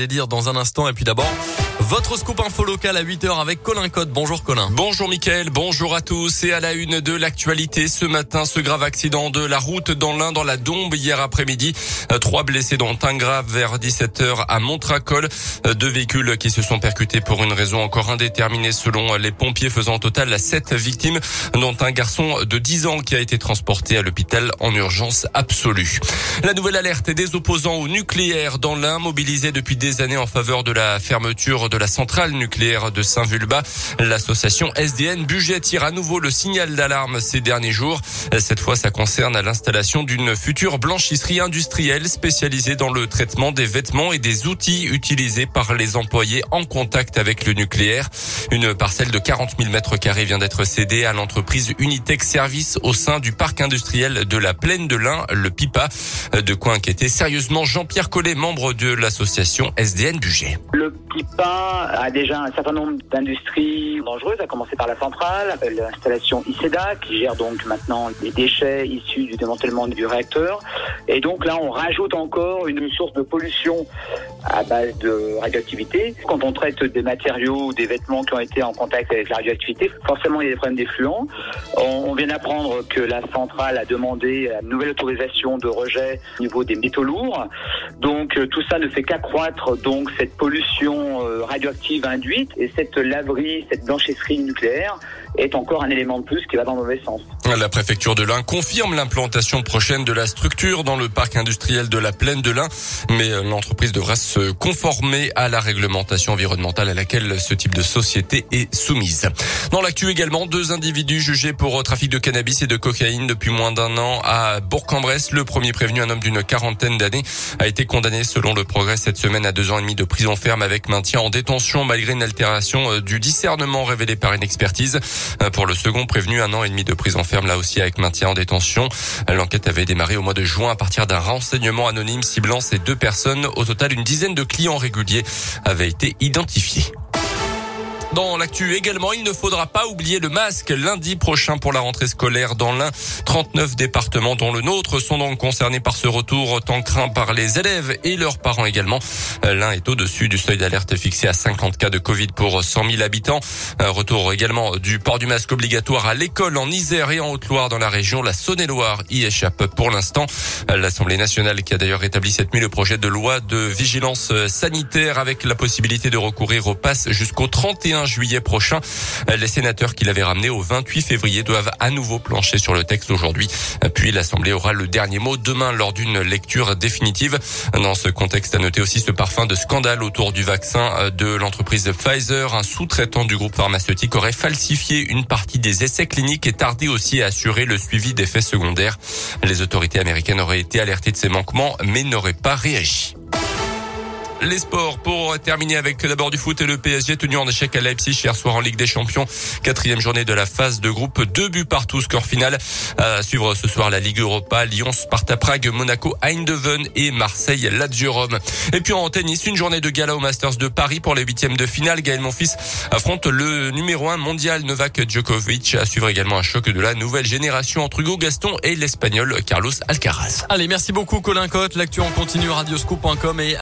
Les dire dans un instant. Et puis d'abord votre scoop info local à 8h avec Colin Code. Bonjour Colin. Bonjour Mickaël, bonjour à tous et à la une de l'actualité ce matin ce grave accident de la route dans l'Ain dans la Dombe hier après-midi. Euh, trois blessés dont un grave vers 17h à Montracol. Euh, deux véhicules qui se sont percutés pour une raison encore indéterminée selon les pompiers faisant au total sept victimes dont un garçon de 10 ans qui a été transporté à l'hôpital en urgence absolue. La nouvelle alerte des opposants au nucléaire dans l'Ain mobilisés depuis des années en faveur de la fermeture de la centrale nucléaire de Saint-Vulbas. L'association SDN Budget tire à nouveau le signal d'alarme ces derniers jours. Cette fois, ça concerne l'installation d'une future blanchisserie industrielle spécialisée dans le traitement des vêtements et des outils utilisés par les employés en contact avec le nucléaire. Une parcelle de 40 000 mètres carrés vient d'être cédée à l'entreprise Unitech Service au sein du parc industriel de la Plaine de l'Ain, le PIPA. De quoi inquiéter sérieusement Jean-Pierre Collet, membre de l'association SDN PIPA a déjà un certain nombre d'industries dangereuses, à commencer par la centrale, l'installation ICEDA qui gère donc maintenant les déchets issus du démantèlement du réacteur. Et donc là, on rajoute encore une source de pollution à base de radioactivité. Quand on traite des matériaux des vêtements qui ont été en contact avec la radioactivité, forcément il y a des problèmes d'effluents. On, vient d'apprendre que la centrale a demandé une nouvelle autorisation de rejet au niveau des métaux lourds. Donc euh, tout ça ne fait qu'accroître donc cette pollution euh, radioactive induite et cette laverie, cette blanchisserie nucléaire est encore un élément de plus qui va dans le mauvais sens. La préfecture de l'Ain confirme l'implantation prochaine de la structure dans le parc industriel de la Plaine de l'Ain, mais euh, l'entreprise devra se conformer à la réglementation environnementale à laquelle ce type de société est soumise. Dans l'actu également, deux individus jugés pour trafic de cannabis et de cocaïne depuis moins d'un an à Bourg-en-Bresse. Le premier prévenu, un homme d'une quarantaine d'années, a été condamné selon le progrès cette semaine à deux ans et demi de prison ferme avec maintien en détention malgré une altération euh, du discernement révélée par une expertise. Euh, pour le second prévenu, un an et demi de prison ferme là aussi avec maintien en détention. L'enquête avait démarré au mois de juin à partir d'un renseignement anonyme ciblant ces deux personnes. Au total, une dizaine de clients réguliers avaient été identifiés. Dans l'actu également, il ne faudra pas oublier le masque lundi prochain pour la rentrée scolaire dans l'Ain. 39 départements dont le nôtre sont donc concernés par ce retour tant craint par les élèves et leurs parents également. L'Ain est au-dessus du seuil d'alerte fixé à 50 cas de Covid pour 100 000 habitants. Un retour également du port du masque obligatoire à l'école en Isère et en Haute-Loire dans la région. La Saône-et-Loire y échappe pour l'instant. L'Assemblée nationale qui a d'ailleurs établi cette nuit le projet de loi de vigilance sanitaire avec la possibilité de recourir au pass jusqu'au 31 juillet prochain. Les sénateurs qui l'avaient ramené au 28 février doivent à nouveau plancher sur le texte aujourd'hui. Puis l'Assemblée aura le dernier mot demain lors d'une lecture définitive. Dans ce contexte, à noter aussi ce parfum de scandale autour du vaccin de l'entreprise Pfizer. Un sous-traitant du groupe pharmaceutique aurait falsifié une partie des essais cliniques et tardé aussi à assurer le suivi des faits secondaires. Les autorités américaines auraient été alertées de ces manquements mais n'auraient pas réagi. Les sports pour terminer avec d'abord du foot et le PSG tenu en échec à Leipzig hier soir en Ligue des Champions. Quatrième journée de la phase de groupe. Deux buts partout. Score final. À suivre ce soir la Ligue Europa. Lyon, Sparta Prague, Monaco, Eindhoven et Marseille, Lazio Rome. Et puis en tennis, une journée de gala au Masters de Paris pour les huitièmes de finale. Gaël Monfils affronte le numéro un mondial Novak Djokovic. À suivre également un choc de la nouvelle génération entre Hugo Gaston et l'Espagnol Carlos Alcaraz. Allez, merci beaucoup Colin Cotte. L'actu en continue radioscoop.com et